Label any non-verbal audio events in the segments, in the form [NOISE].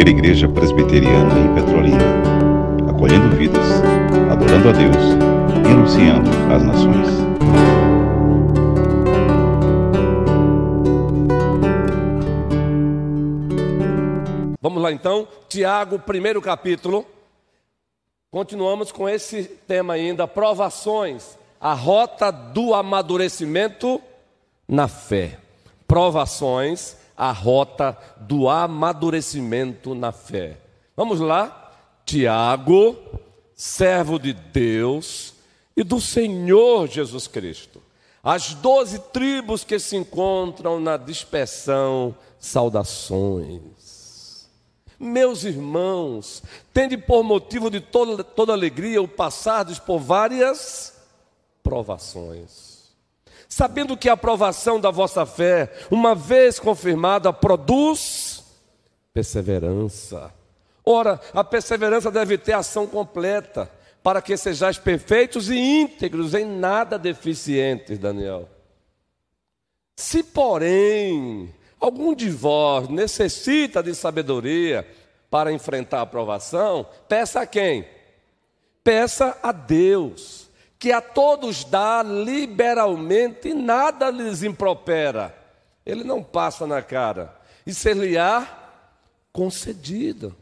primeira igreja presbiteriana em Petrolina, acolhendo vidas, adorando a Deus e anunciando às nações. Vamos lá então, Tiago, primeiro capítulo. Continuamos com esse tema ainda, provações, a rota do amadurecimento na fé. Provações, a rota do amadurecimento na fé. Vamos lá? Tiago, servo de Deus e do Senhor Jesus Cristo. As doze tribos que se encontram na dispersão, saudações. Meus irmãos, tende por motivo de toda, toda alegria o passardes por várias provações. Sabendo que a aprovação da vossa fé, uma vez confirmada, produz perseverança. Ora, a perseverança deve ter ação completa, para que sejais perfeitos e íntegros, em nada deficientes, Daniel. Se, porém, algum de vós necessita de sabedoria para enfrentar a provação, peça a quem? Peça a Deus, que a todos dá liberalmente e nada lhes impropera. Ele não passa na cara. E ser-lhe-á concedido.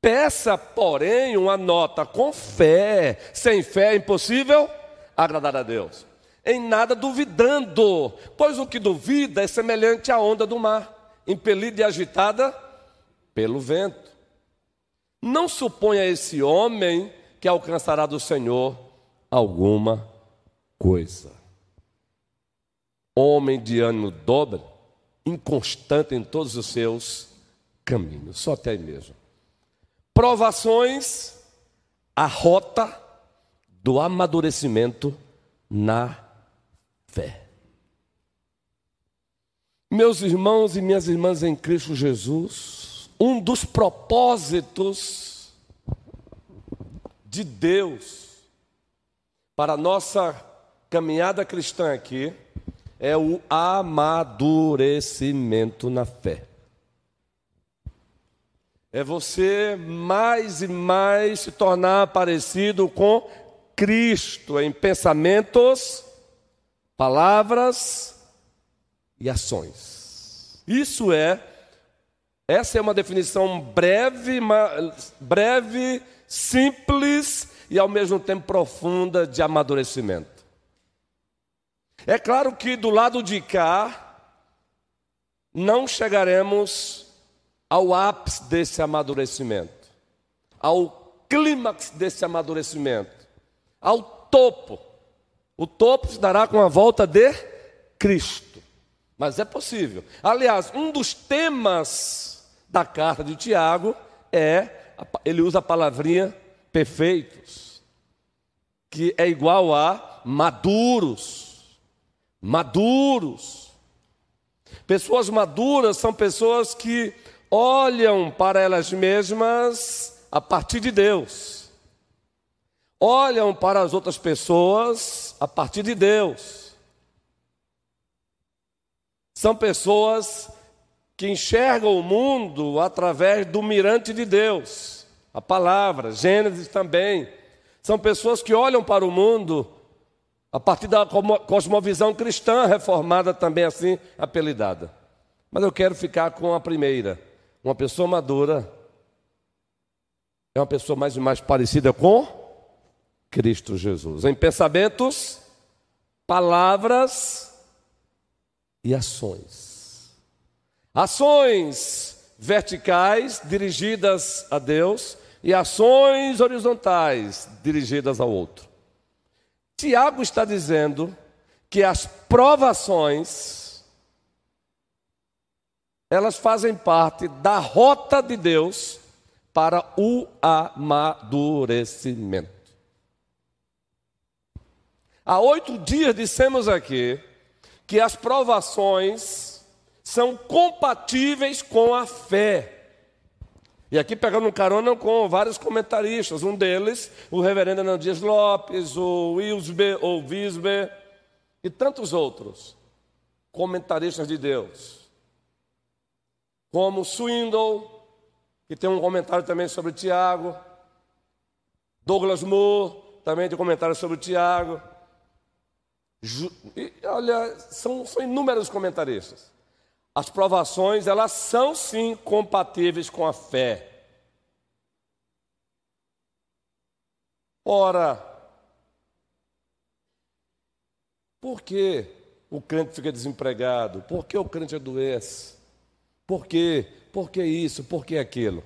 Peça, porém, uma nota com fé. Sem fé é impossível agradar a Deus em nada duvidando, pois o que duvida é semelhante à onda do mar, impelida e agitada pelo vento. Não suponha esse homem que alcançará do Senhor alguma coisa. Homem de ânimo dobre, inconstante em todos os seus caminhos, só até aí mesmo. Provações, a rota do amadurecimento na fé. Meus irmãos e minhas irmãs em Cristo Jesus, um dos propósitos de Deus para a nossa caminhada cristã aqui é o amadurecimento na fé. É você mais e mais se tornar parecido com Cristo em pensamentos, palavras e ações. Isso é, essa é uma definição breve, breve, simples e ao mesmo tempo profunda de amadurecimento. É claro que do lado de cá, não chegaremos ao ápice desse amadurecimento, ao clímax desse amadurecimento, ao topo. O topo se dará com a volta de Cristo. Mas é possível. Aliás, um dos temas da carta de Tiago é, ele usa a palavrinha perfeitos, que é igual a maduros. Maduros. Pessoas maduras são pessoas que olham para elas mesmas a partir de Deus olham para as outras pessoas a partir de Deus. São pessoas que enxergam o mundo através do mirante de Deus, a palavra, Gênesis também. São pessoas que olham para o mundo a partir da cosmovisão cristã reformada, também assim apelidada. Mas eu quero ficar com a primeira. Uma pessoa madura é uma pessoa mais e mais parecida com Cristo Jesus. Em pensamentos, palavras e ações. Ações verticais dirigidas a Deus e ações horizontais dirigidas ao outro. Tiago está dizendo que as provações elas fazem parte da rota de Deus para o amadurecimento. Há oito dias dissemos aqui que as provações são compatíveis com a fé. E aqui pegando um carona com vários comentaristas, um deles, o reverendo Anandias Lopes, o Wilsbe, o Visbe e tantos outros comentaristas de Deus, como Swindle, que tem um comentário também sobre Tiago. Douglas Moore também tem um comentário sobre Tiago. E, olha, são, são inúmeros comentaristas. As provações, elas são sim compatíveis com a fé. Ora, por que o crente fica desempregado? Por que o crente adoece? Por quê? Por que isso? Por que aquilo?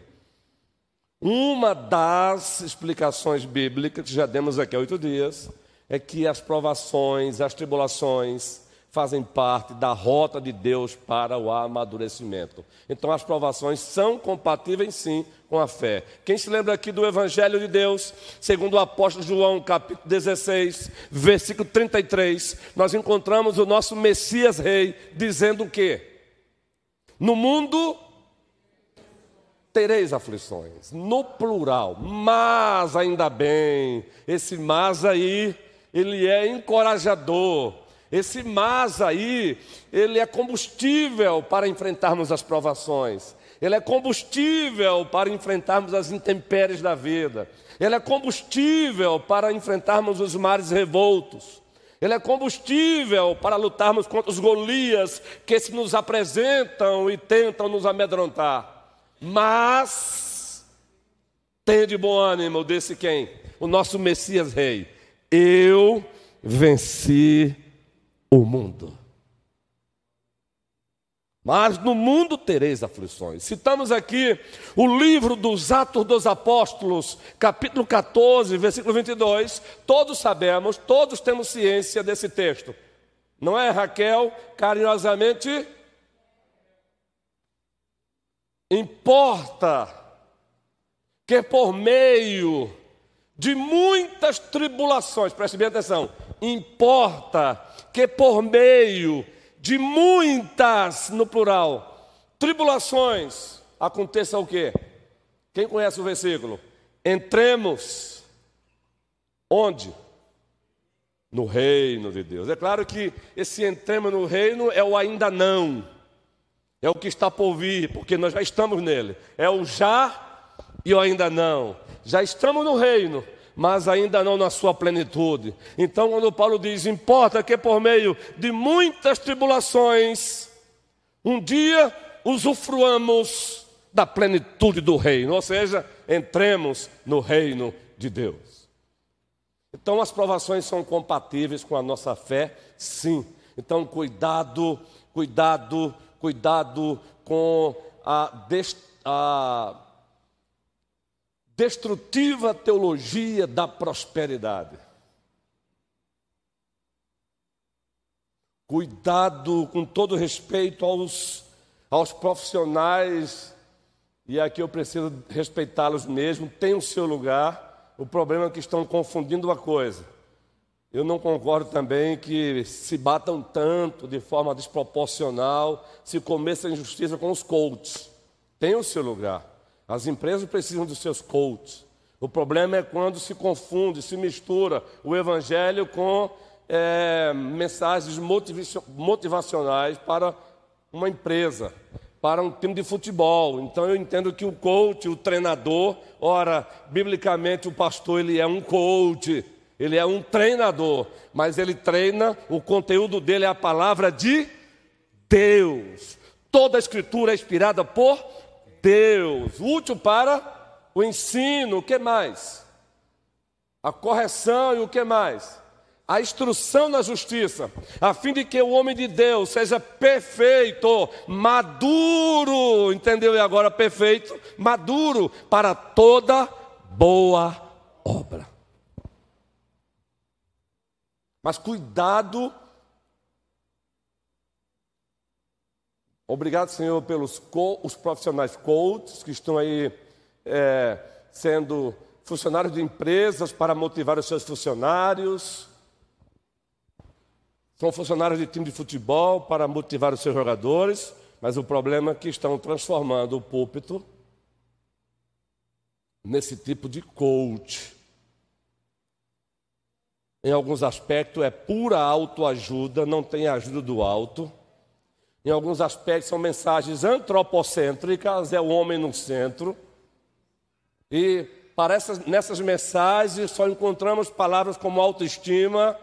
Uma das explicações bíblicas, que já demos aqui há oito dias, é que as provações, as tribulações, fazem parte da rota de Deus para o amadurecimento. Então, as provações são compatíveis, sim, com a fé. Quem se lembra aqui do Evangelho de Deus, segundo o apóstolo João, capítulo 16, versículo 33, nós encontramos o nosso Messias Rei dizendo o quê? No mundo tereis aflições, no plural, mas ainda bem, esse mas aí, ele é encorajador, esse mas aí, ele é combustível para enfrentarmos as provações, ele é combustível para enfrentarmos as intempéries da vida, ele é combustível para enfrentarmos os mares revoltos. Ele é combustível para lutarmos contra os Golias que se nos apresentam e tentam nos amedrontar. Mas tenha de bom ânimo, desse quem? O nosso Messias Rei. Eu venci o mundo. Mas no mundo tereis aflições. Citamos aqui o livro dos Atos dos Apóstolos, capítulo 14, versículo 22. Todos sabemos, todos temos ciência desse texto. Não é, Raquel? Carinhosamente Importa que por meio de muitas tribulações, preste bem atenção, importa que por meio de muitas, no plural, tribulações, aconteça o quê? Quem conhece o versículo? Entremos onde? No reino de Deus. É claro que esse entremos no reino é o ainda não. É o que está por vir, porque nós já estamos nele. É o já e o ainda não. Já estamos no reino, mas ainda não na sua plenitude. Então, quando Paulo diz: importa que por meio de muitas tribulações, um dia usufruamos da plenitude do reino, ou seja, entremos no reino de Deus. Então, as provações são compatíveis com a nossa fé? Sim. Então, cuidado, cuidado cuidado com a, a destrutiva teologia da prosperidade. Cuidado com todo respeito aos, aos profissionais, e aqui eu preciso respeitá-los mesmo, tem o seu lugar. O problema é que estão confundindo a coisa. Eu não concordo também que se batam tanto de forma desproporcional, se cometa injustiça com os coaches. Tem o seu lugar. As empresas precisam dos seus coaches. O problema é quando se confunde, se mistura o evangelho com é, mensagens motivacionais para uma empresa, para um time de futebol. Então eu entendo que o coach, o treinador, ora, biblicamente o pastor ele é um coach ele é um treinador, mas ele treina, o conteúdo dele é a palavra de Deus. Toda a escritura é inspirada por Deus, útil para o ensino, o que mais? A correção e o que mais? A instrução na justiça, a fim de que o homem de Deus seja perfeito, maduro, entendeu? E agora perfeito, maduro para toda boa obra. Mas cuidado. Obrigado, Senhor, pelos os profissionais coaches que estão aí é, sendo funcionários de empresas para motivar os seus funcionários. São funcionários de time de futebol para motivar os seus jogadores, mas o problema é que estão transformando o púlpito nesse tipo de coach em alguns aspectos é pura autoajuda, não tem ajuda do alto. Em alguns aspectos são mensagens antropocêntricas, é o homem no centro. E para essas, nessas mensagens só encontramos palavras como autoestima,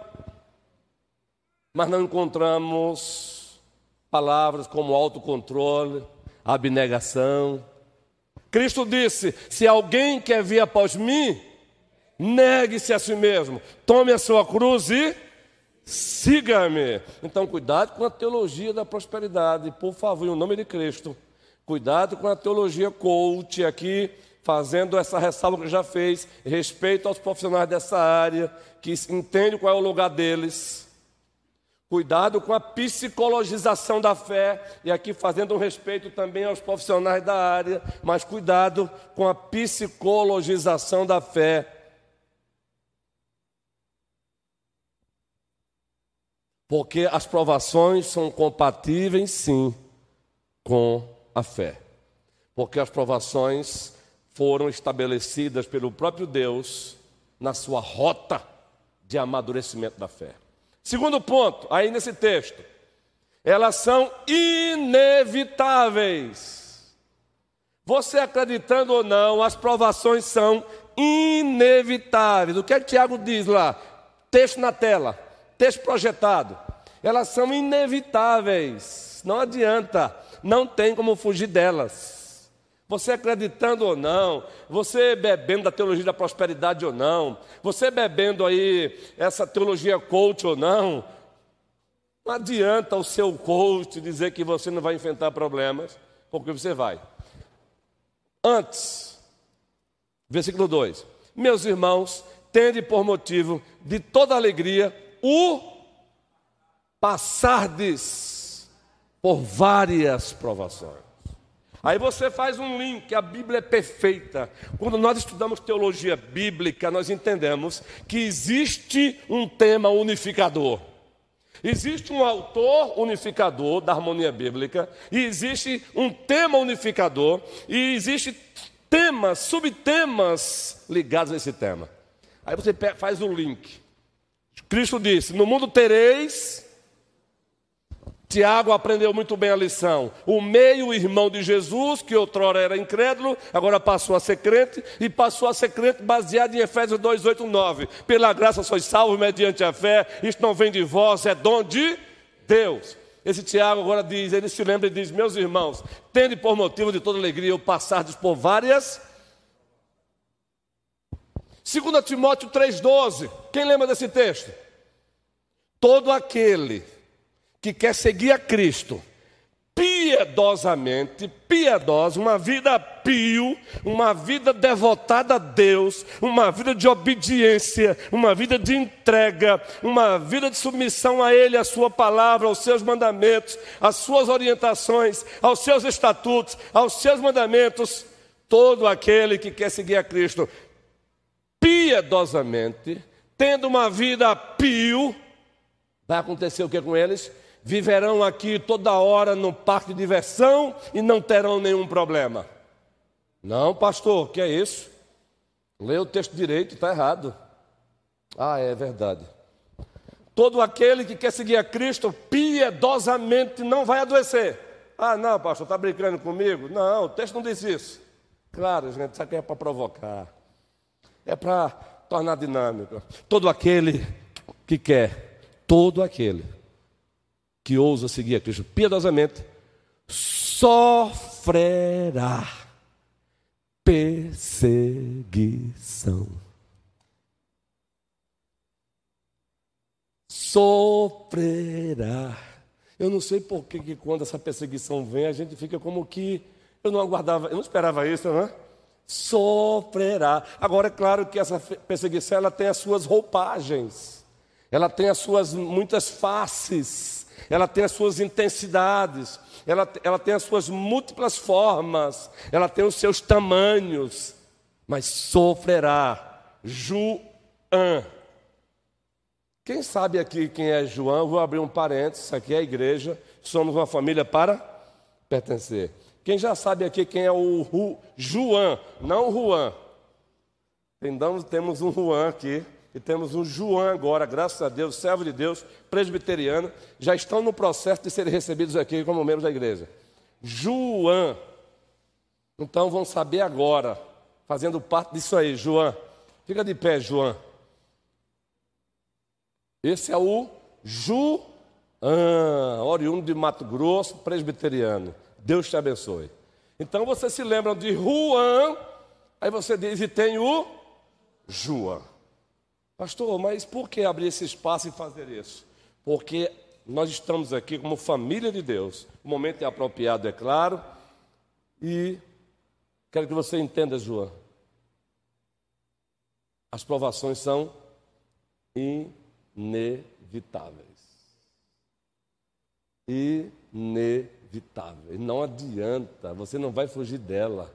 mas não encontramos palavras como autocontrole, abnegação. Cristo disse: Se alguém quer vir após mim, negue-se a si mesmo, tome a sua cruz e siga-me. Então, cuidado com a teologia da prosperidade, por favor, em nome de Cristo. Cuidado com a teologia coach aqui, fazendo essa ressalva que já fez, respeito aos profissionais dessa área, que entendem qual é o lugar deles. Cuidado com a psicologização da fé, e aqui fazendo um respeito também aos profissionais da área, mas cuidado com a psicologização da fé. Porque as provações são compatíveis, sim, com a fé. Porque as provações foram estabelecidas pelo próprio Deus na sua rota de amadurecimento da fé. Segundo ponto, aí nesse texto, elas são inevitáveis. Você acreditando ou não, as provações são inevitáveis. O que é que Tiago diz lá? Texto na tela, texto projetado. Elas são inevitáveis. Não adianta, não tem como fugir delas. Você acreditando ou não, você bebendo da teologia da prosperidade ou não, você bebendo aí essa teologia coach ou não, não adianta o seu coach dizer que você não vai enfrentar problemas, porque você vai. Antes, versículo 2: Meus irmãos, tende por motivo de toda alegria o passardes por várias provações. Aí você faz um link, a Bíblia é perfeita. Quando nós estudamos teologia bíblica, nós entendemos que existe um tema unificador. Existe um autor unificador da harmonia bíblica, e existe um tema unificador, e existe temas, subtemas ligados a esse tema. Aí você faz um link. Cristo disse: No mundo tereis Tiago aprendeu muito bem a lição. O meio-irmão de Jesus, que outrora era incrédulo, agora passou a ser crente, e passou a ser crente baseado em Efésios 2, 8, 9. Pela graça sois salvos mediante a fé, isto não vem de vós, é dom de Deus. Esse Tiago agora diz, ele se lembra e diz: Meus irmãos, tende por motivo de toda alegria eu passardes por várias. 2 Timóteo 3,12. Quem lembra desse texto? Todo aquele que quer seguir a Cristo piedosamente, piedosa, uma vida pio, uma vida devotada a Deus, uma vida de obediência, uma vida de entrega, uma vida de submissão a Ele, a Sua palavra, aos seus mandamentos, às suas orientações, aos seus estatutos, aos seus mandamentos. Todo aquele que quer seguir a Cristo piedosamente, tendo uma vida pio, vai acontecer o que com eles? viverão aqui toda hora no parque de diversão e não terão nenhum problema. Não, pastor, que é isso? Lê o texto direito, está errado. Ah, é verdade. Todo aquele que quer seguir a Cristo piedosamente não vai adoecer. Ah, não, pastor, está brincando comigo? Não, o texto não diz isso. Claro, gente, isso aqui é para provocar. É para tornar dinâmico. Todo aquele que quer, todo aquele que ousa seguir a Cristo piedosamente sofrerá perseguição. Sofrerá. Eu não sei por que, que quando essa perseguição vem, a gente fica como que eu não aguardava, eu não esperava isso, não é? Sofrerá. Agora é claro que essa perseguição ela tem as suas roupagens. Ela tem as suas muitas faces ela tem as suas intensidades, ela, ela tem as suas múltiplas formas, ela tem os seus tamanhos, mas sofrerá. João. Quem sabe aqui quem é João? Vou abrir um parênteses, aqui é a igreja, somos uma família para pertencer. Quem já sabe aqui quem é o João, não o Juan. Temos um Juan aqui, e temos um João agora, graças a Deus, servo de Deus, presbiteriano, já estão no processo de serem recebidos aqui como membros da igreja. João. Então vão saber agora. fazendo parte disso aí, João. Fica de pé, João. Esse é o ah, oriundo de Mato Grosso, presbiteriano. Deus te abençoe. Então você se lembra de Juan, aí você diz, e tem o João. Pastor, mas por que abrir esse espaço e fazer isso? Porque nós estamos aqui como família de Deus. O momento é apropriado, é claro. E quero que você entenda, João. As provações são inevitáveis inevitável. Não adianta, você não vai fugir dela.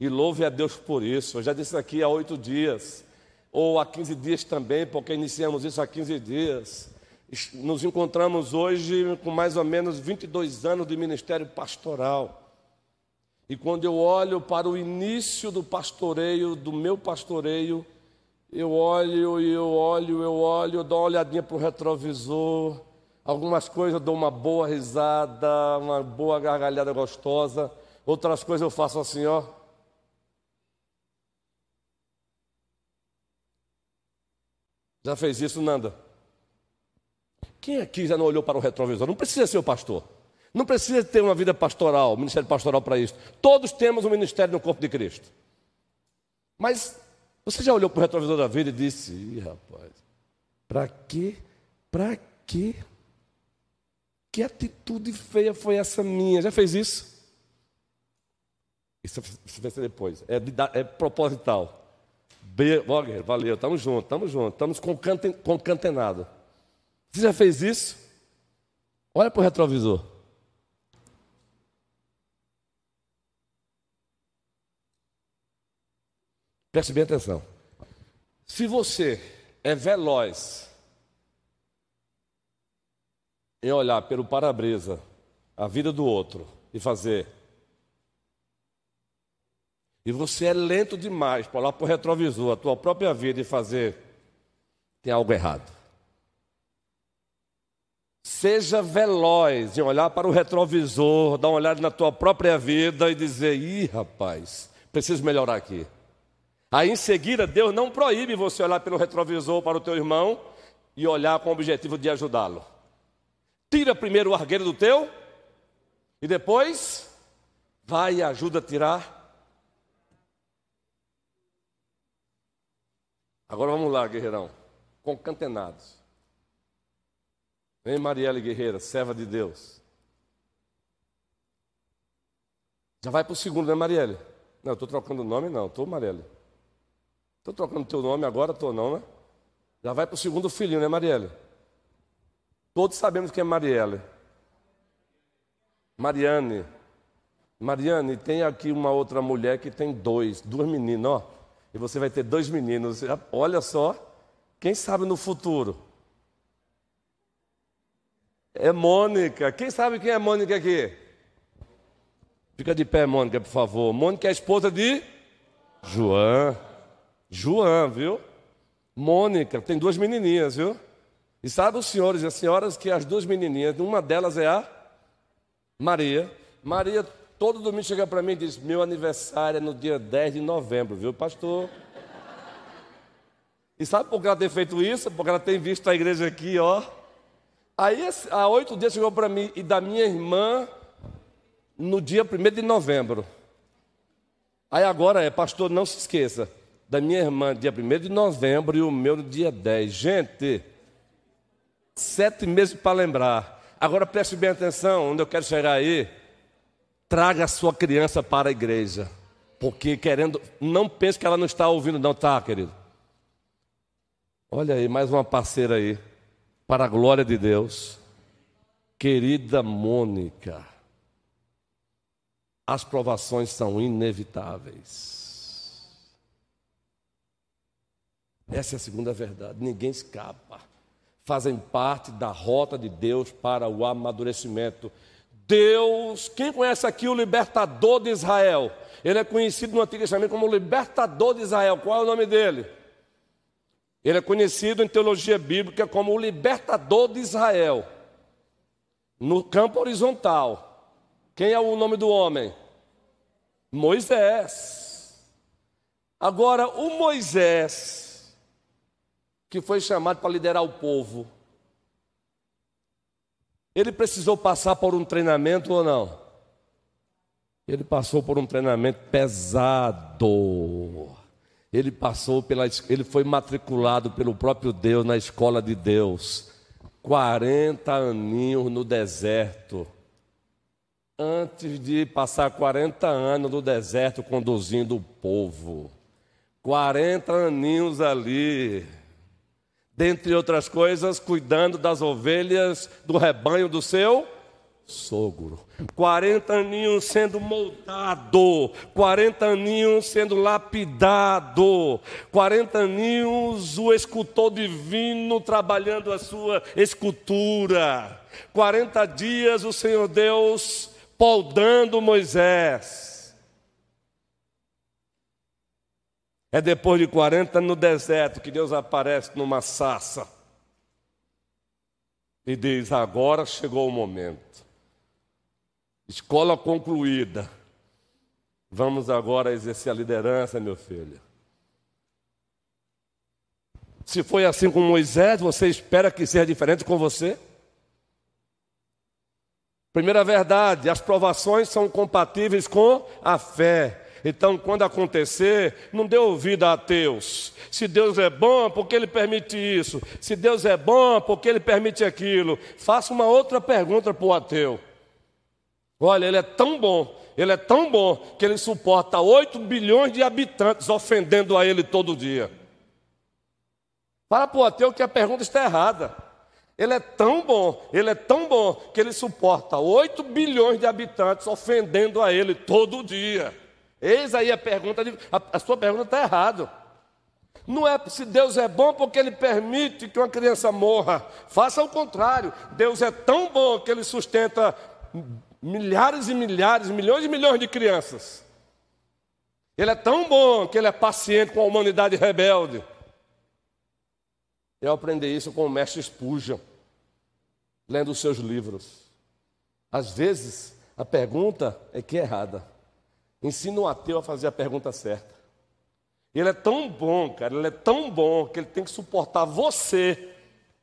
E louve a Deus por isso. Eu já disse aqui há oito dias, ou há 15 dias também, porque iniciamos isso há 15 dias. Nos encontramos hoje com mais ou menos 22 anos de ministério pastoral. E quando eu olho para o início do pastoreio, do meu pastoreio, eu olho e eu olho, eu olho, eu dou uma olhadinha para o retrovisor, Algumas coisas eu dou uma boa risada, uma boa gargalhada gostosa. Outras coisas eu faço assim, ó. Já fez isso, Nanda? Quem aqui já não olhou para o retrovisor? Não precisa ser o pastor. Não precisa ter uma vida pastoral, ministério pastoral para isso. Todos temos um ministério no corpo de Cristo. Mas você já olhou para o retrovisor da vida e disse: Ih, rapaz, para quê? Para quê? Que atitude feia foi essa minha? Já fez isso? Isso vai ser depois. É, é proposital. B, valeu, estamos juntos, estamos juntos, estamos concatenados. Você já fez isso? Olha para o retrovisor. Preste bem atenção. Se você é veloz em olhar pelo para-brisa a vida do outro e fazer. E você é lento demais para olhar para o retrovisor, a tua própria vida e fazer. Tem algo errado. Seja veloz em olhar para o retrovisor, dar uma olhada na tua própria vida e dizer: ih, rapaz, preciso melhorar aqui. Aí em seguida, Deus não proíbe você olhar pelo retrovisor para o teu irmão e olhar com o objetivo de ajudá-lo. Tira primeiro o argueiro do teu e depois vai e ajuda a tirar. Agora vamos lá, guerreirão. Concantenados. Vem Marielle Guerreira, serva de Deus. Já vai para o segundo, né, Marielle? Não, estou trocando o nome, não. Estou, Marielle. Estou trocando teu nome agora, estou não, né? Já vai para o segundo filhinho, né, Marielle? Todos sabemos quem é Marielle. Mariane. Mariane, tem aqui uma outra mulher que tem dois, duas meninas, ó. E você vai ter dois meninos. Olha só, quem sabe no futuro? É Mônica. Quem sabe quem é Mônica aqui? Fica de pé, Mônica, por favor. Mônica é a esposa de João. João, viu? Mônica, tem duas menininhas, viu? E sabe os senhores e as senhoras que as duas menininhas, uma delas é a Maria. Maria todo domingo chega para mim e diz: Meu aniversário é no dia 10 de novembro, viu, pastor? E sabe por que ela tem feito isso? Porque ela tem visto a igreja aqui, ó. Aí, há oito dias chegou para mim e da minha irmã no dia 1 de novembro. Aí agora é, pastor, não se esqueça, da minha irmã, dia 1 de novembro, e o meu no dia 10. Gente, Sete meses para lembrar. Agora preste bem atenção, onde eu quero chegar aí. Traga a sua criança para a igreja. Porque querendo, não pense que ela não está ouvindo, não, tá, querido? Olha aí, mais uma parceira aí. Para a glória de Deus. Querida Mônica, as provações são inevitáveis. Essa é a segunda verdade, ninguém escapa fazem parte da rota de Deus para o amadurecimento. Deus, quem conhece aqui o libertador de Israel? Ele é conhecido no Antigo Testamento como o libertador de Israel. Qual é o nome dele? Ele é conhecido em teologia bíblica como o libertador de Israel. No campo horizontal. Quem é o nome do homem? Moisés. Agora, o Moisés, que foi chamado para liderar o povo, ele precisou passar por um treinamento ou não? Ele passou por um treinamento pesado. Ele passou pela ele foi matriculado pelo próprio Deus na escola de Deus. 40 aninhos no deserto. Antes de passar 40 anos no deserto conduzindo o povo. 40 aninhos ali. Dentre outras coisas, cuidando das ovelhas do rebanho do seu sogro. 40 aninhos sendo moldado, 40 aninhos sendo lapidado, 40 aninhos o escultor divino trabalhando a sua escultura, 40 dias o Senhor Deus poldando Moisés. É depois de 40 no deserto que Deus aparece numa sassa e diz: Agora chegou o momento. Escola concluída. Vamos agora exercer a liderança, meu filho. Se foi assim com Moisés, você espera que seja diferente com você? Primeira verdade, as provações são compatíveis com a fé. Então, quando acontecer, não dê ouvido a ateus. Se Deus é bom, por que Ele permite isso? Se Deus é bom, por que Ele permite aquilo? Faça uma outra pergunta para o ateu. Olha, ele é tão bom, ele é tão bom que ele suporta 8 bilhões de habitantes ofendendo a ele todo dia. Para para o ateu que a pergunta está errada. Ele é tão bom, ele é tão bom que ele suporta 8 bilhões de habitantes ofendendo a ele todo dia. Eis aí a pergunta, de, a, a sua pergunta está errada. Não é se Deus é bom porque Ele permite que uma criança morra. Faça o contrário. Deus é tão bom que Ele sustenta milhares e milhares, milhões e milhões de crianças. Ele é tão bom que ele é paciente com a humanidade rebelde. Eu aprendi isso com o mestre Spurgeon, lendo os seus livros. Às vezes, a pergunta é que é errada. Ensina o ateu a fazer a pergunta certa. Ele é tão bom, cara, ele é tão bom que ele tem que suportar você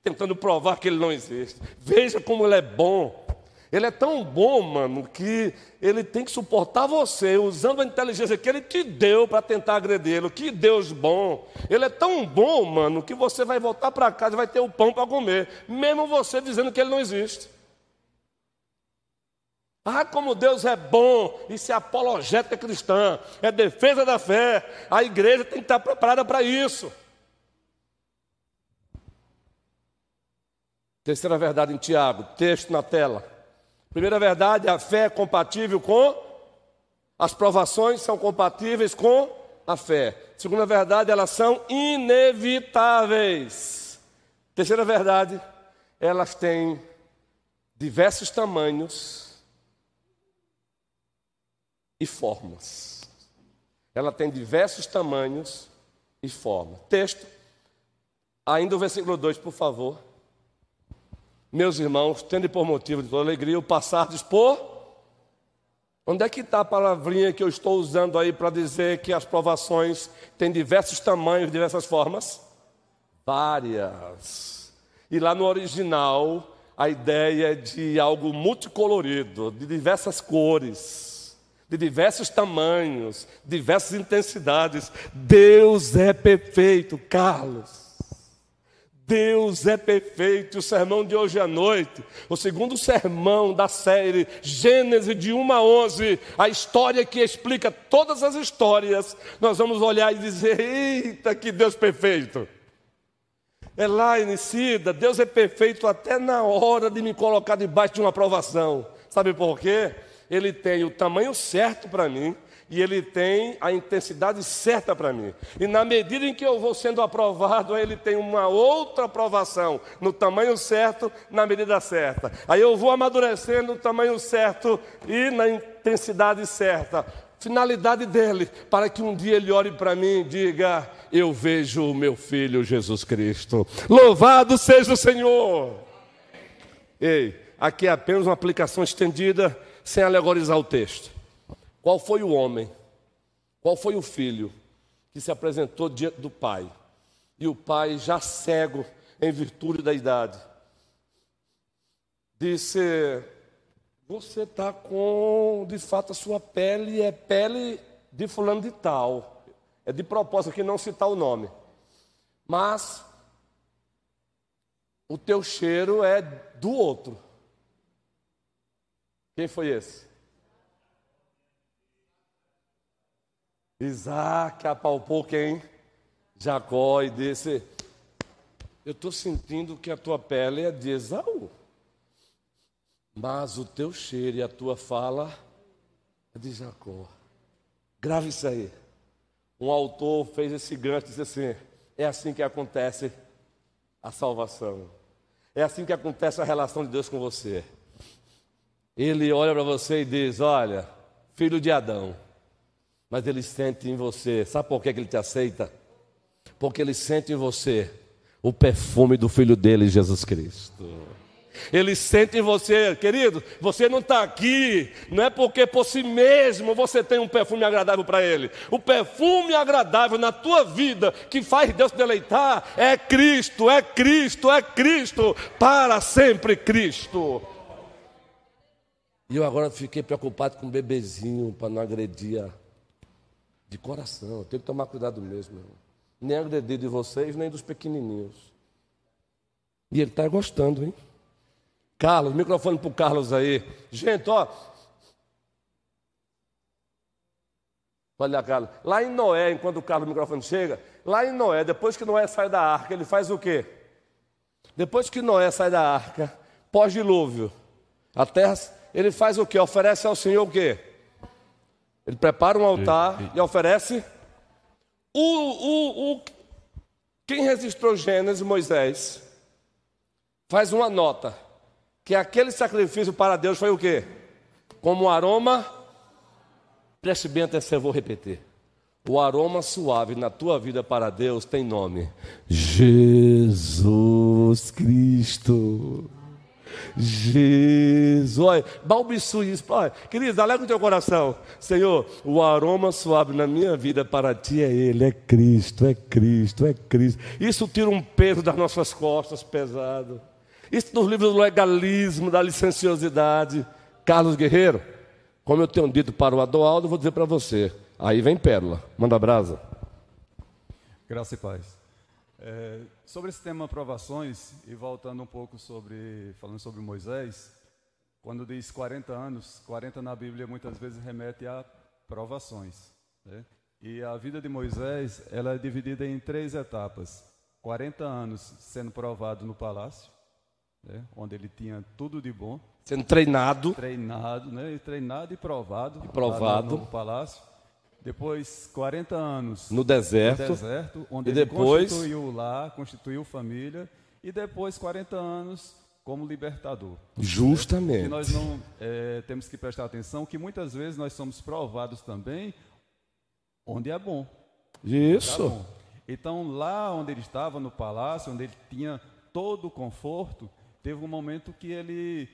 tentando provar que ele não existe. Veja como ele é bom. Ele é tão bom, mano, que ele tem que suportar você usando a inteligência que ele te deu para tentar agredi-lo. Que Deus bom. Ele é tão bom, mano, que você vai voltar para casa e vai ter o pão para comer, mesmo você dizendo que ele não existe. Ah, como Deus é bom, isso é apologética cristã, é defesa da fé. A igreja tem que estar preparada para isso. Terceira verdade em Tiago, texto na tela. Primeira verdade, a fé é compatível com as provações são compatíveis com a fé. Segunda verdade, elas são inevitáveis. Terceira verdade, elas têm diversos tamanhos e formas. Ela tem diversos tamanhos e formas. Texto, ainda o versículo 2, por favor. Meus irmãos, tendo por motivo de toda alegria o passardes por. Onde é que está a palavrinha que eu estou usando aí para dizer que as provações têm diversos tamanhos, diversas formas? Várias. E lá no original, a ideia é de algo multicolorido, de diversas cores, de diversos tamanhos, diversas intensidades. Deus é perfeito, Carlos. Deus é perfeito. O sermão de hoje à noite, o segundo sermão da série Gênesis de 1 a 11, a história que explica todas as histórias, nós vamos olhar e dizer: Eita, que Deus perfeito! É lá, Enicida, Deus é perfeito até na hora de me colocar debaixo de uma aprovação. Sabe por quê? Ele tem o tamanho certo para mim, e ele tem a intensidade certa para mim. E na medida em que eu vou sendo aprovado, ele tem uma outra aprovação, no tamanho certo, na medida certa. Aí eu vou amadurecendo no tamanho certo e na intensidade certa. Finalidade dele, para que um dia ele olhe para mim e diga: Eu vejo o meu filho Jesus Cristo. Louvado seja o Senhor! Ei, aqui é apenas uma aplicação estendida, sem alegorizar o texto. Qual foi o homem? Qual foi o filho que se apresentou diante do pai. E o pai, já cego em virtude da idade, disse: Você está com, de fato, a sua pele é pele de fulano de tal. É de propósito aqui não citar o nome. Mas o teu cheiro é do outro. Quem foi esse? Isaac apalpou quem? Jacó e disse: Eu estou sentindo que a tua pele é de Esaú, mas o teu cheiro e a tua fala é de Jacó. Grave isso aí. Um autor fez esse gancho e disse assim: É assim que acontece a salvação. É assim que acontece a relação de Deus com você. Ele olha para você e diz: Olha, filho de Adão, mas ele sente em você, sabe por que ele te aceita? Porque ele sente em você o perfume do filho dele, Jesus Cristo. Ele sente em você, querido, você não está aqui, não é porque por si mesmo você tem um perfume agradável para Ele. O perfume agradável na tua vida que faz Deus deleitar é Cristo, é Cristo, é Cristo, para sempre Cristo. E eu agora fiquei preocupado com o bebezinho para não agredir de coração. Eu tenho que tomar cuidado mesmo. Nem agredir de vocês, nem dos pequenininhos. E ele está gostando, hein? Carlos, microfone para o Carlos aí. Gente, ó. Olha, Carlos. Lá em Noé, enquanto o Carlos o microfone chega, lá em Noé, depois que Noé sai da arca, ele faz o quê? Depois que Noé sai da arca, pós-dilúvio, a terra, ele faz o quê? Oferece ao Senhor o quê? Ele prepara um altar e, e oferece. O, o, o, quem registrou Gênesis, Moisés, faz uma nota que aquele sacrifício para Deus foi o quê? Como um aroma, preste bem atenção, eu vou repetir. O aroma suave na tua vida para Deus tem nome: Jesus Cristo. Jesus, olha, isso, olha, queridos, alegra o teu coração, Senhor, o aroma suave na minha vida para ti é Ele, é Cristo, é Cristo, é Cristo. Isso tira um peso das nossas costas pesado. Isso nos livros do legalismo, da licenciosidade. Carlos Guerreiro, como eu tenho dito para o Adoaldo, vou dizer para você. Aí vem pérola. Manda brasa. Graça e paz. É, sobre esse tema provações, e voltando um pouco sobre, falando sobre Moisés, quando diz 40 anos, 40 na Bíblia muitas vezes remete a provações. Né? E a vida de Moisés, ela é dividida em três etapas. 40 anos sendo provado no palácio, né, onde ele tinha tudo de bom. Sendo treinado. Treinado, né, treinado e provado. E provado. no palácio. Depois, 40 anos no deserto, no deserto onde e ele depois... constituiu lá, constituiu família. E depois, 40 anos como libertador. Justamente. E nós não é, temos que prestar atenção que muitas vezes nós somos provados também onde é bom. Isso. Tá bom. Então, lá onde ele estava, no palácio, onde ele tinha todo o conforto, teve um momento que ele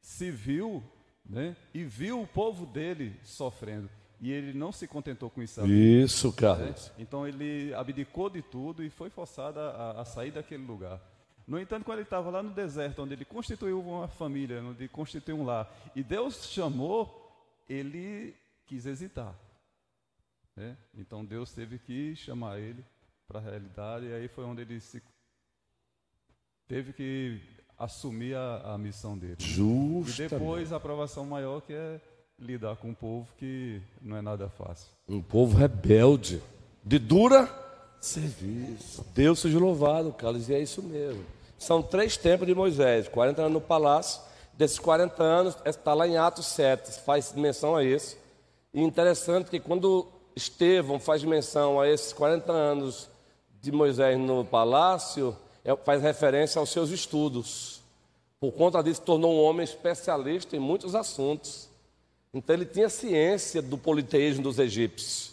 se viu né, e viu o povo dele sofrendo. E ele não se contentou com isso. Isso, Carlos. Né? Então ele abdicou de tudo e foi forçado a, a sair daquele lugar. No entanto, quando ele estava lá no deserto, onde ele constituiu uma família, onde ele constituiu um lar, e Deus chamou, ele quis hesitar. Né? Então Deus teve que chamar ele para a realidade, e aí foi onde ele se teve que assumir a, a missão dele. Justamente. E depois a aprovação maior que é lidar com um povo que não é nada fácil. Um povo rebelde, de dura serviço. Deus seja louvado, Carlos, e é isso mesmo. São três tempos de Moisés, 40 anos no palácio. Desses 40 anos, está lá em Atos 7, faz menção a isso. E interessante que quando Estevão faz menção a esses 40 anos de Moisés no palácio, é, faz referência aos seus estudos. Por conta disso, tornou um homem especialista em muitos assuntos. Então, ele tinha ciência do politeísmo dos egípcios.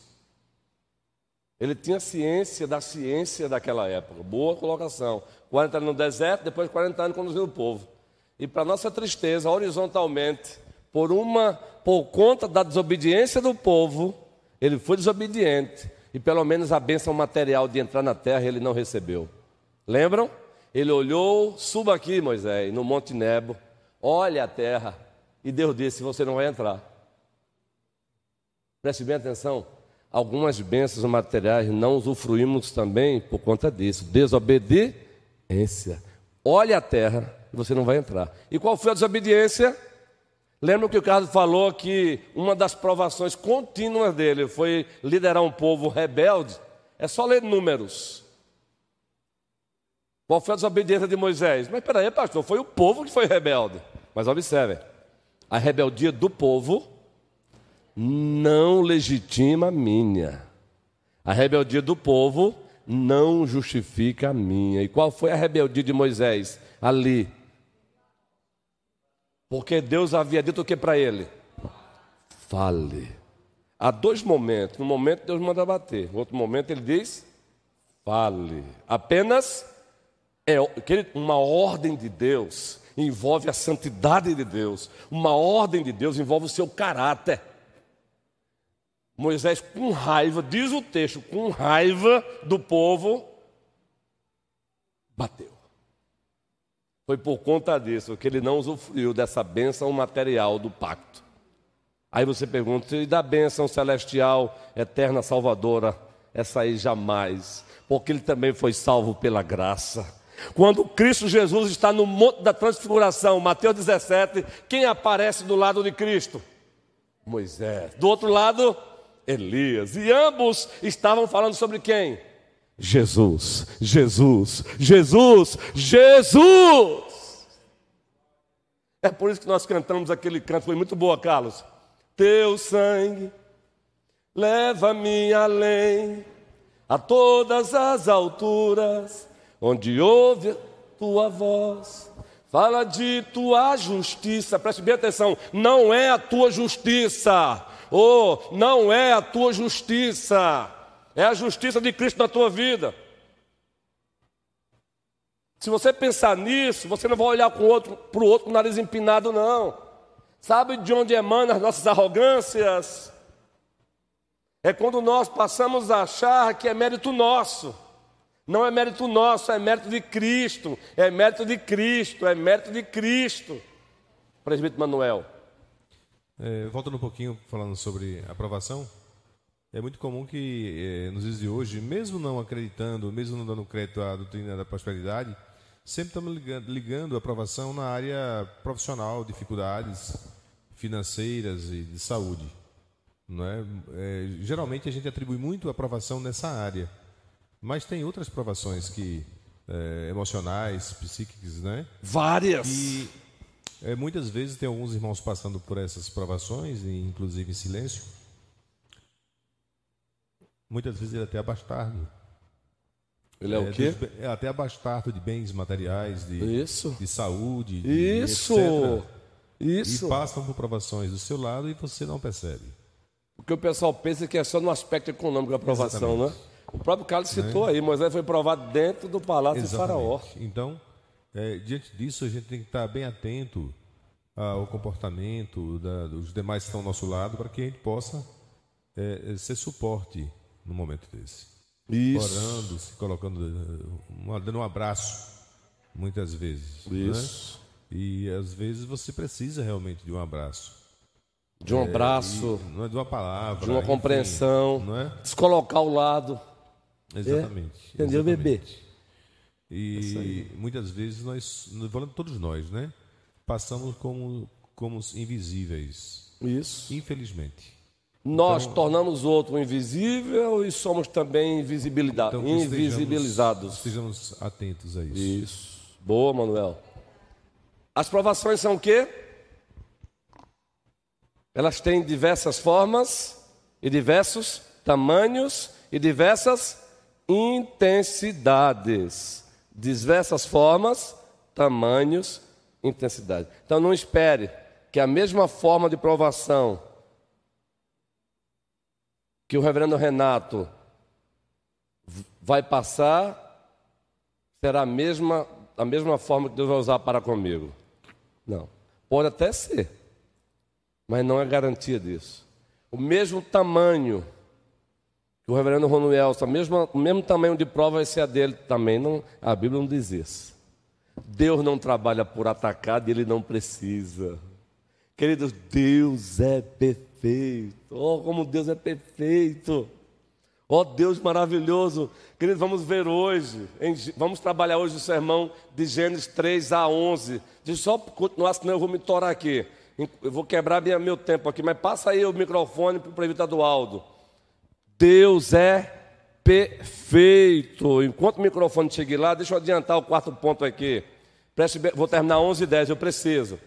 Ele tinha ciência da ciência daquela época. Boa colocação. 40 anos no deserto, depois 40 anos conduzindo o povo. E para nossa tristeza, horizontalmente, por uma por conta da desobediência do povo, ele foi desobediente. e pelo menos a bênção material de entrar na terra ele não recebeu. Lembram? Ele olhou, suba aqui, Moisés, no Monte Nebo, olha a terra, e Deus disse: Você não vai entrar. Preste bem atenção. Algumas bênçãos materiais não usufruímos também por conta disso. Desobediência. Olha a terra e você não vai entrar. E qual foi a desobediência? Lembra que o Carlos falou que uma das provações contínuas dele foi liderar um povo rebelde? É só ler números. Qual foi a desobediência de Moisés? Mas peraí, pastor, foi o povo que foi rebelde. Mas observe, a rebeldia do povo não legitima a minha. A rebeldia do povo não justifica a minha. E qual foi a rebeldia de Moisés ali? Porque Deus havia dito o que para ele? Fale. Há dois momentos. No momento Deus manda bater. No outro momento ele diz: fale. Apenas é uma ordem de Deus envolve a santidade de Deus. Uma ordem de Deus envolve o seu caráter. Moisés, com raiva, diz o texto, com raiva do povo, bateu. Foi por conta disso que ele não usufruiu dessa bênção material do pacto. Aí você pergunta, e da bênção celestial, eterna, salvadora? Essa aí jamais, porque ele também foi salvo pela graça. Quando Cristo Jesus está no monte da transfiguração, Mateus 17, quem aparece do lado de Cristo? Moisés. Do outro lado, Elias. E ambos estavam falando sobre quem? Jesus, Jesus, Jesus, Jesus. É por isso que nós cantamos aquele canto, foi muito boa, Carlos. Teu sangue leva-me além, a todas as alturas, onde ouve tua voz. Fala de tua justiça, preste bem atenção, não é a tua justiça, oh, não é a tua justiça é a justiça de Cristo na tua vida. Se você pensar nisso, você não vai olhar para o outro, pro outro com o nariz empinado, não. Sabe de onde emanam as nossas arrogâncias? É quando nós passamos a achar que é mérito nosso. Não é mérito nosso, é mérito de Cristo. É mérito de Cristo, é mérito de Cristo. Presbítero Manuel. É, voltando um pouquinho, falando sobre aprovação. É muito comum que, eh, nos dias de hoje, mesmo não acreditando, mesmo não dando crédito à doutrina da prosperidade, sempre estamos ligando, ligando a aprovação na área profissional, dificuldades financeiras e de saúde. Não é? é geralmente a gente atribui muito a aprovação nessa área, mas tem outras provações que é, emocionais, psíquicas, né? Várias. E é, muitas vezes tem alguns irmãos passando por essas provações, inclusive em silêncio Muitas vezes ele é até bastardo. Ele é, é o quê? Dos, é até abastardo de bens materiais, de, Isso. de saúde, de, Isso. Isso. E passam por provações do seu lado e você não percebe. Porque o pessoal pensa que é só no aspecto econômico a aprovação, Exatamente. né? O próprio Carlos citou é. aí, Moisés foi provado dentro do palácio Exatamente. de Faraó. Então, é, diante disso, a gente tem que estar bem atento ao comportamento da, dos demais que estão ao nosso lado para que a gente possa é, ser suporte no momento desse. Isso. Orando, se colocando, dando um abraço, muitas vezes. Né? Isso. Né? E às vezes você precisa realmente de um abraço. De um é, abraço. Não é de uma palavra. De uma enfim, compreensão. Não é? Descolocar ao lado. Exatamente. É? Entendeu, exatamente. bebê? E muitas vezes nós, falando todos nós, né? Passamos como, como invisíveis. Isso. Infelizmente. Nós então, tornamos o outro invisível e somos também invisibilizados. Então, invisibilizados. Estejamos, estejamos atentos a isso. Isso. Boa, Manuel. As provações são o quê? Elas têm diversas formas e diversos tamanhos e diversas intensidades. Diversas formas, tamanhos, intensidade. Então não espere que a mesma forma de provação que o reverendo Renato vai passar será a mesma, a mesma forma que Deus vai usar para comigo. Não. Pode até ser, mas não é garantia disso. O mesmo tamanho que O reverendo Ronuel, o mesmo, tamanho de prova vai ser a dele também. Não, a Bíblia não diz isso. Deus não trabalha por atacado e ele não precisa. Queridos, Deus é perfeito. Oh, como Deus é perfeito. Oh, Deus maravilhoso. Queridos, vamos ver hoje, em, vamos trabalhar hoje o sermão de Gênesis 3 a 11. Deixa eu só continuar, senão eu vou me torar aqui. Eu vou quebrar meu tempo aqui, mas passa aí o microfone para o do Aldo. Deus é perfeito. Enquanto o microfone chegue lá, deixa eu adiantar o quarto ponto aqui. Preste bem, vou terminar 11 e 10, eu preciso.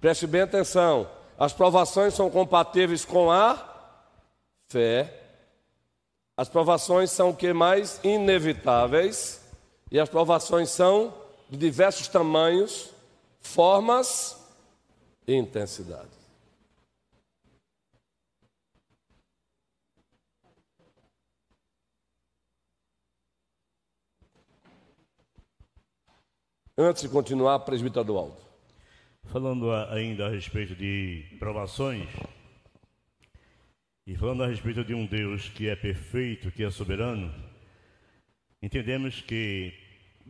Preste bem atenção. As provações são compatíveis com a fé. As provações são o que mais inevitáveis. E as provações são de diversos tamanhos, formas e intensidades. Antes de continuar, presbítero Eduardo. Falando ainda a respeito de provações, e falando a respeito de um Deus que é perfeito, que é soberano, entendemos que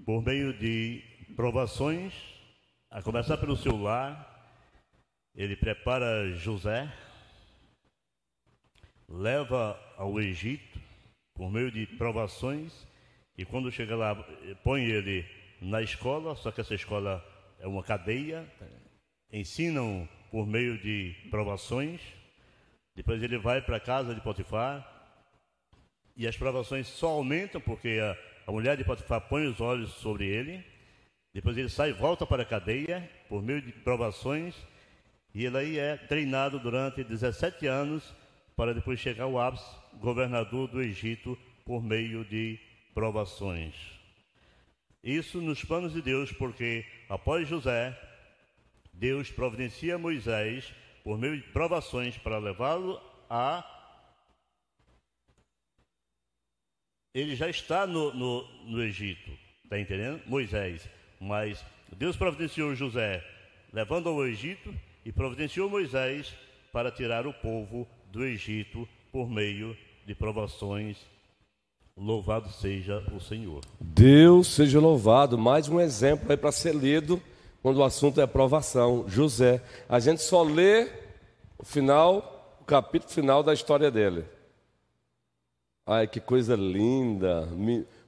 por meio de provações, a começar pelo seu lar, ele prepara José, leva ao Egito por meio de provações, e quando chega lá, põe ele na escola, só que essa escola é uma cadeia, ensinam por meio de provações. Depois ele vai para a casa de Potifar e as provações só aumentam porque a, a mulher de Potifar põe os olhos sobre ele. Depois ele sai e volta para a cadeia por meio de provações e ele aí é treinado durante 17 anos para depois chegar ao ápice, governador do Egito por meio de provações. Isso nos planos de Deus, porque após José, Deus providencia Moisés por meio de provações para levá-lo a. Ele já está no, no, no Egito, está entendendo? Moisés. Mas Deus providenciou José levando ao Egito e providenciou Moisés para tirar o povo do Egito por meio de provações Louvado seja o Senhor. Deus seja louvado. Mais um exemplo aí para ser lido quando o assunto é aprovação. José. A gente só lê o final, o capítulo final da história dele. Ai, que coisa linda.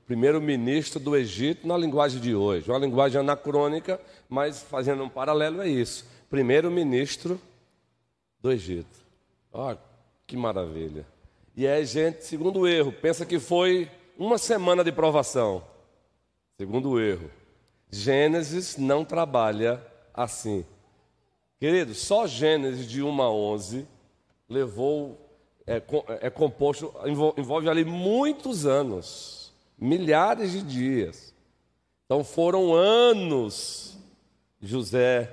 Primeiro ministro do Egito na linguagem de hoje. Uma linguagem anacrônica, mas fazendo um paralelo é isso. Primeiro ministro do Egito. Olha que maravilha. E aí, gente, segundo erro, pensa que foi uma semana de provação. Segundo erro, Gênesis não trabalha assim. Querido, só Gênesis de 1 a 11 levou, é, é composto, envolve, envolve ali muitos anos, milhares de dias. Então foram anos José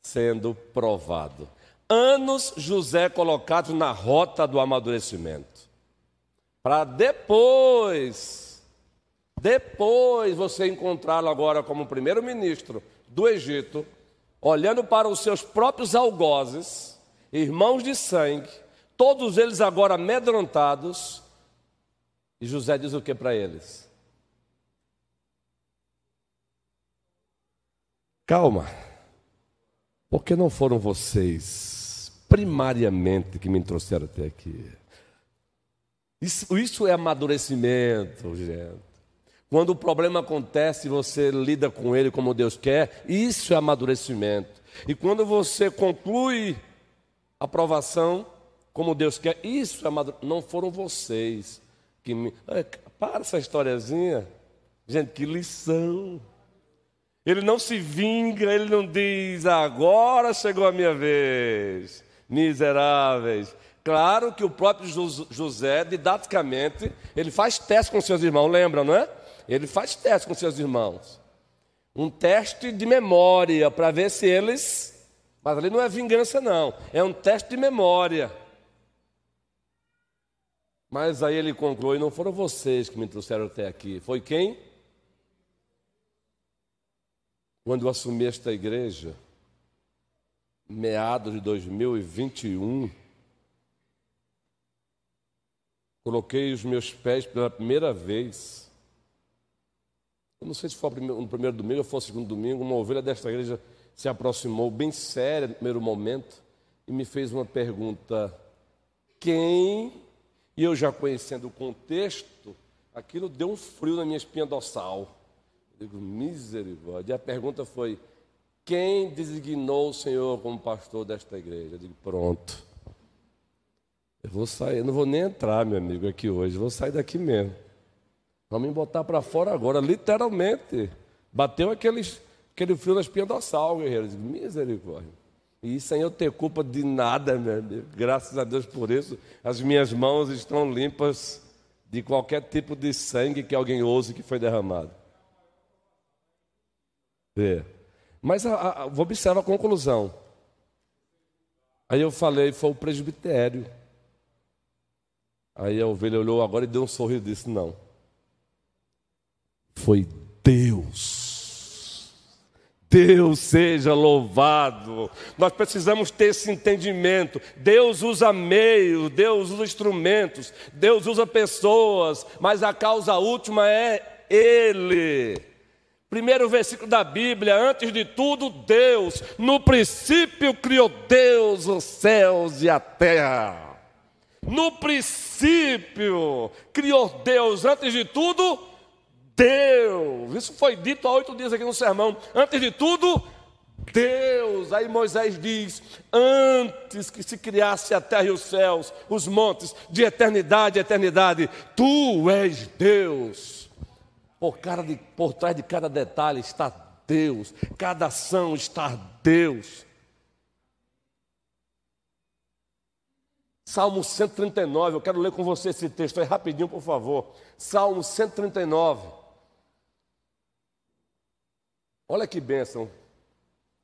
sendo provado anos José colocado na rota do amadurecimento. Para depois, depois você encontrá-lo agora como primeiro-ministro do Egito, olhando para os seus próprios algozes, irmãos de sangue, todos eles agora amedrontados. E José diz o que para eles? Calma, porque não foram vocês primariamente que me trouxeram até aqui. Isso, isso é amadurecimento, gente. Quando o problema acontece, você lida com ele como Deus quer, isso é amadurecimento. E quando você conclui a aprovação como Deus quer, isso é amadurecimento. Não foram vocês que me. Para essa historiazinha. Gente, que lição. Ele não se vinga, ele não diz, agora chegou a minha vez miseráveis. Claro que o próprio José, didaticamente, ele faz teste com seus irmãos, lembra, não é? Ele faz teste com seus irmãos. Um teste de memória para ver se eles. Mas ali não é vingança, não. É um teste de memória. Mas aí ele conclui: não foram vocês que me trouxeram até aqui. Foi quem? Quando eu assumi esta igreja, meados de 2021, coloquei os meus pés pela primeira vez. Eu não sei se foi no primeiro domingo ou foi no segundo domingo, uma ovelha desta igreja se aproximou bem séria no primeiro momento e me fez uma pergunta: quem? E eu já conhecendo o contexto, aquilo deu um frio na minha espinha dorsal. Eu digo, misericórdia. E a pergunta foi: quem designou o Senhor como pastor desta igreja? Eu digo, pronto. Eu vou sair, eu não vou nem entrar, meu amigo, aqui hoje, vou sair daqui mesmo. Vamos me botar para fora agora, literalmente. Bateu aquele, aquele frio na espinha dorsal, guerreiro. Eu digo, misericórdia. E sem eu ter culpa de nada, meu amigo. Graças a Deus por isso, as minhas mãos estão limpas de qualquer tipo de sangue que alguém ouse que foi derramado. É. Mas a, a, a conclusão. Aí eu falei, foi o presbitério. Aí a ovelha olhou agora e deu um sorriso e disse: Não. Foi Deus. Deus seja louvado. Nós precisamos ter esse entendimento. Deus usa meios, Deus usa instrumentos, Deus usa pessoas, mas a causa última é Ele. Primeiro versículo da Bíblia, antes de tudo, Deus. No princípio criou Deus os céus e a terra. No princípio criou Deus, antes de tudo, Deus. Isso foi dito há oito dias aqui no sermão. Antes de tudo, Deus. Aí Moisés diz: Antes que se criasse a terra e os céus, os montes, de eternidade a eternidade, tu és Deus. Por, por trás de cada detalhe está Deus, cada ação está Deus. Salmo 139, eu quero ler com você esse texto aí rapidinho, por favor. Salmo 139. Olha que bênção.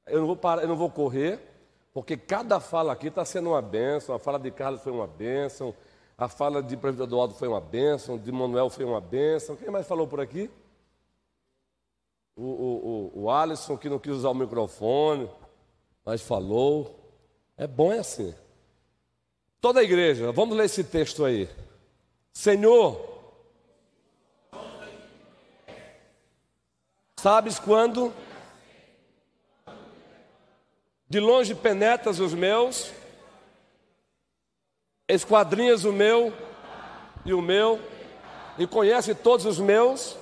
Eu não vou parar, eu não vou correr, porque cada fala aqui está sendo uma bênção. A fala de Carlos foi uma bênção. A fala de Prefeito Eduardo foi uma bênção, de Manuel foi uma bênção. Quem mais falou por aqui? O, o, o, o Alisson, que não quis usar o microfone, mas falou. É bom é assim. Toda a igreja, vamos ler esse texto aí. Senhor, sabes quando? De longe penetras os meus esquadrinhas o meu e o meu, e conhece todos os meus.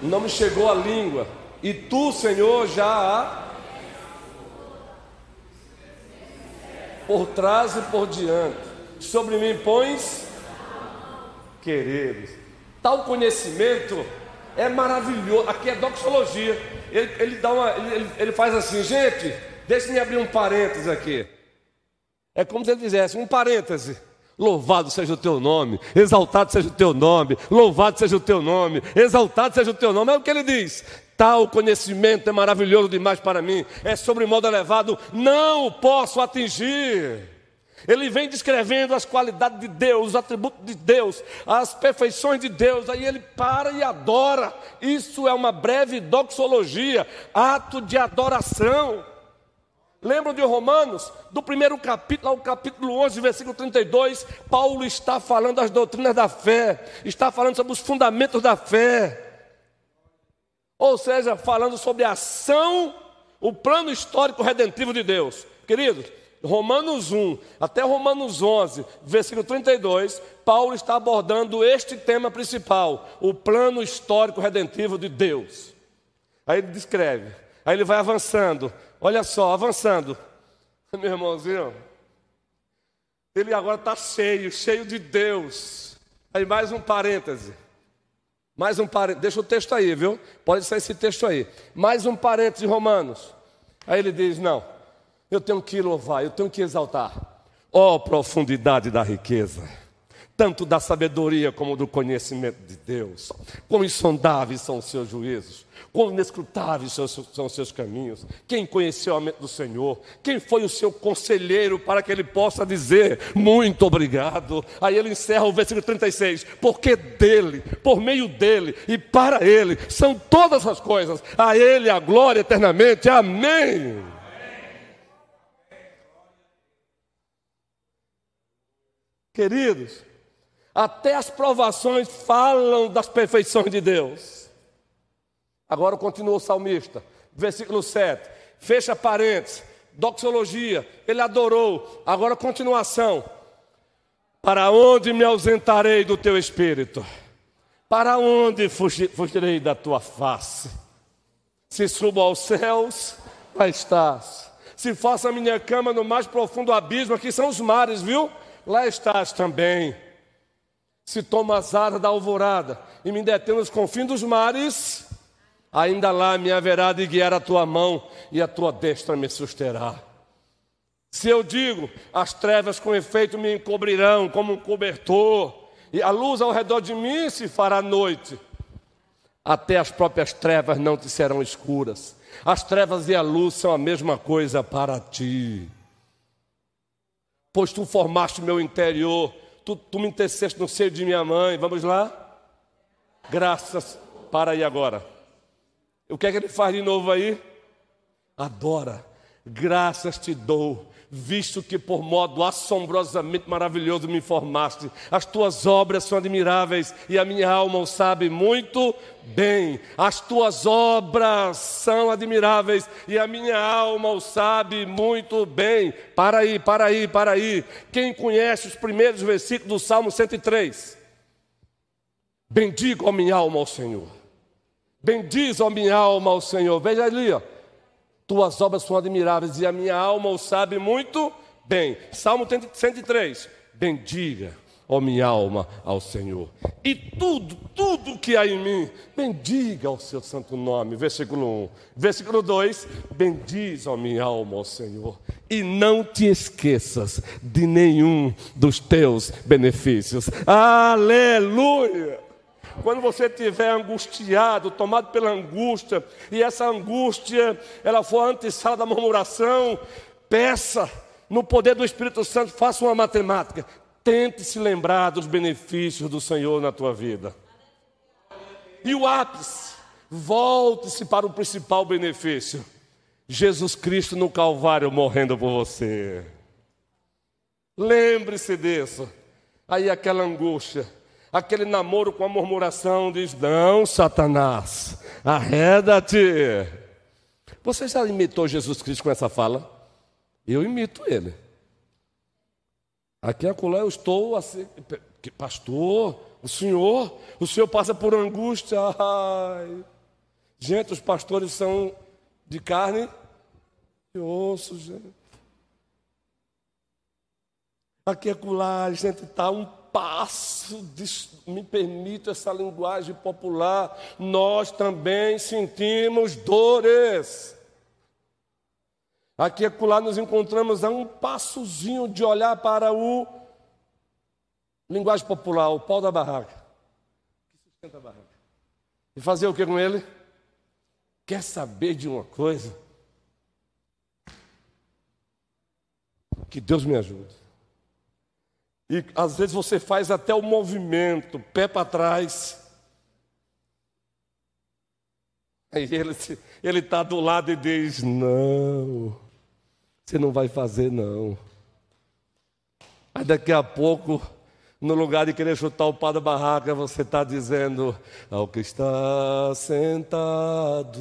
Não me chegou a língua, e tu, Senhor, já há por trás e por diante. Sobre mim pões quereres. Tal conhecimento é maravilhoso. Aqui é doxologia. Ele, ele dá uma, ele, ele faz assim, gente. Deixa-me abrir um parêntese aqui. É como se ele fizesse um parêntese. Louvado seja o teu nome, exaltado seja o teu nome, louvado seja o teu nome, exaltado seja o teu nome. É o que ele diz. Tal conhecimento é maravilhoso demais para mim, é sobre modo elevado, não o posso atingir. Ele vem descrevendo as qualidades de Deus, os atributos de Deus, as perfeições de Deus, aí ele para e adora. Isso é uma breve doxologia, ato de adoração. Lembram de Romanos? Do primeiro capítulo ao capítulo 11, versículo 32, Paulo está falando das doutrinas da fé, está falando sobre os fundamentos da fé. Ou seja, falando sobre a ação, o plano histórico redentivo de Deus. Queridos, Romanos 1 até Romanos 11, versículo 32, Paulo está abordando este tema principal, o plano histórico redentivo de Deus. Aí ele descreve, aí ele vai avançando, Olha só, avançando. [LAUGHS] Meu irmãozinho, ele agora está cheio, cheio de Deus. Aí mais um parêntese. Mais um parêntese. Deixa o texto aí, viu? Pode ser esse texto aí. Mais um parêntese, Romanos. Aí ele diz: Não, eu tenho que louvar, eu tenho que exaltar. Ó oh, profundidade da riqueza tanto da sabedoria como do conhecimento de Deus. Quão insondáveis são os seus juízos, quão inescrutáveis são, são os seus caminhos. Quem conheceu a mente do Senhor? Quem foi o seu conselheiro para que ele possa dizer muito obrigado? Aí ele encerra o versículo 36, porque dele, por meio dele e para ele são todas as coisas, a ele a glória eternamente. Amém. Queridos, até as provações falam das perfeições de Deus. Agora continua o salmista, versículo 7. Fecha parênteses, doxologia, ele adorou. Agora continuação. Para onde me ausentarei do teu espírito? Para onde fugirei da tua face? Se subo aos céus, lá estás. Se faço a minha cama no mais profundo abismo, aqui são os mares, viu? Lá estás também. Se tomo as asas da alvorada e me detendo nos confins dos mares, ainda lá me haverá de guiar a tua mão e a tua destra me susterá. Se eu digo, as trevas com efeito me encobrirão como um cobertor, e a luz ao redor de mim se fará noite, até as próprias trevas não te serão escuras. As trevas e a luz são a mesma coisa para ti. Pois tu formaste meu interior, tu, tu me teceste no seio de minha mãe. Vamos lá? Graças para aí agora. O que é que ele faz de novo aí? Adora. Graças te dou visto que por modo assombrosamente maravilhoso me formaste. As tuas obras são admiráveis e a minha alma o sabe muito bem. As tuas obras são admiráveis e a minha alma o sabe muito bem. Para aí, para aí, para aí. Quem conhece os primeiros versículos do Salmo 103? Bendigo a minha alma ao Senhor. Bendiz a minha alma ao Senhor. Veja ali, ó. Tuas obras são admiráveis e a minha alma o sabe muito bem. Salmo 103. Bendiga, ó minha alma, ao Senhor. E tudo, tudo que há em mim, bendiga o seu santo nome. Versículo 1. Versículo 2. Bendiz, ó minha alma, ao Senhor. E não te esqueças de nenhum dos teus benefícios. Aleluia! Quando você estiver angustiado, tomado pela angústia, e essa angústia ela for antessala da murmuração, peça no poder do Espírito Santo, faça uma matemática. Tente se lembrar dos benefícios do Senhor na tua vida. E o ápice, volte-se para o principal benefício. Jesus Cristo no Calvário morrendo por você. Lembre-se disso. Aí aquela angústia aquele namoro com a murmuração, diz: Não, Satanás, arreda-te. Você já imitou Jesus Cristo com essa fala? Eu imito ele. Aqui acolá eu estou assim, pastor, o senhor, o senhor passa por angústia. Ai. Gente, os pastores são de carne e osso, gente. Aqui acolá a gente está um passo, me permito essa linguagem popular, nós também sentimos dores. Aqui e acolá nos encontramos a um passozinho de olhar para o linguagem popular, o pau da barraca. Que sustenta a barraca. E fazer o que com ele? Quer saber de uma coisa? Que Deus me ajude. E às vezes você faz até o movimento, pé para trás. Aí ele está do lado e diz: Não, você não vai fazer, não. Aí daqui a pouco, no lugar de querer chutar o pau da barraca, você está dizendo: Ao que está sentado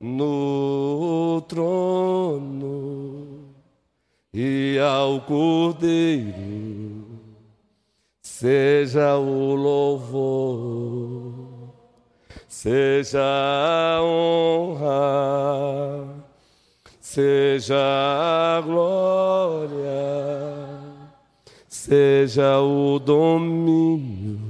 no trono e ao Cordeiro seja o louvor, seja a honra, seja a glória, seja o domínio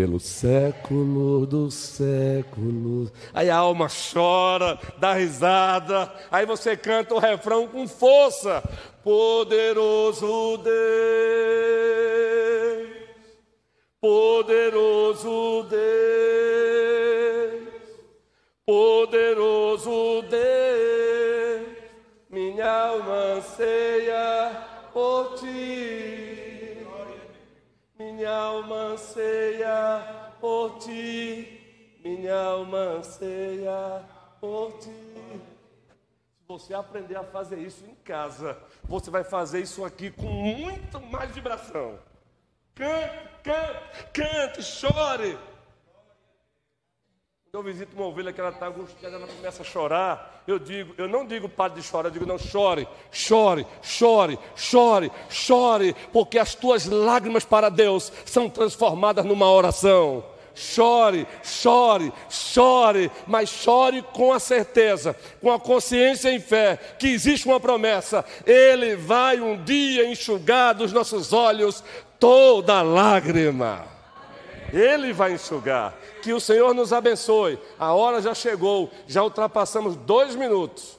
pelo século dos séculos. Aí a alma chora, dá risada, aí você canta o refrão com força. Poderoso Deus, poderoso Deus, poderoso Deus, minha alma anseia por ti minha alma anseia por ti, minha alma anseia por ti. Se você aprender a fazer isso em casa, você vai fazer isso aqui com muito mais vibração. Cante, cante, cante, chore. Eu visito uma ovelha que ela está angustiada, ela começa a chorar. Eu digo, eu não digo pare de chorar, eu digo não chore, chore, chore, chore, chore, porque as tuas lágrimas para Deus são transformadas numa oração. Chore, chore, chore, mas chore com a certeza, com a consciência em fé, que existe uma promessa. Ele vai um dia enxugar dos nossos olhos toda lágrima. Ele vai enxugar. Que o Senhor nos abençoe. A hora já chegou, já ultrapassamos dois minutos.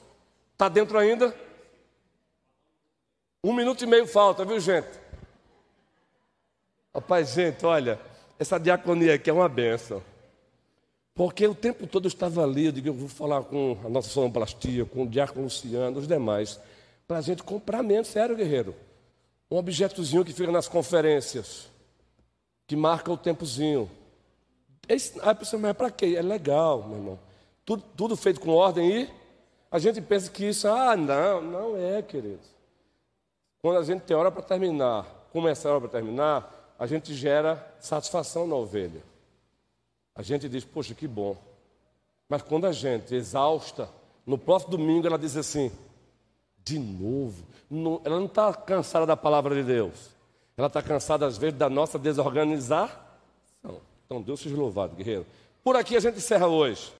Está dentro ainda? Um minuto e meio falta, viu, gente? Rapaz, gente, olha, essa diaconia aqui é uma benção. Porque o tempo todo eu estava ali, eu digo, eu vou falar com a nossa sonoplastia, com o diácono Luciano, os demais, para a gente comprar mesmo, sério, guerreiro. Um objetozinho que fica nas conferências, que marca o tempozinho. Esse, a pessoa, mas para quê? É legal, meu irmão. Tudo, tudo feito com ordem e a gente pensa que isso, ah, não, não é, querido. Quando a gente tem hora para terminar, começa a hora para terminar, a gente gera satisfação na ovelha. A gente diz, poxa, que bom. Mas quando a gente exausta, no próximo domingo ela diz assim, de novo. Não, ela não está cansada da palavra de Deus. Ela está cansada, às vezes, da nossa desorganização. Então, Deus seja louvado, guerreiro. Por aqui a gente encerra hoje.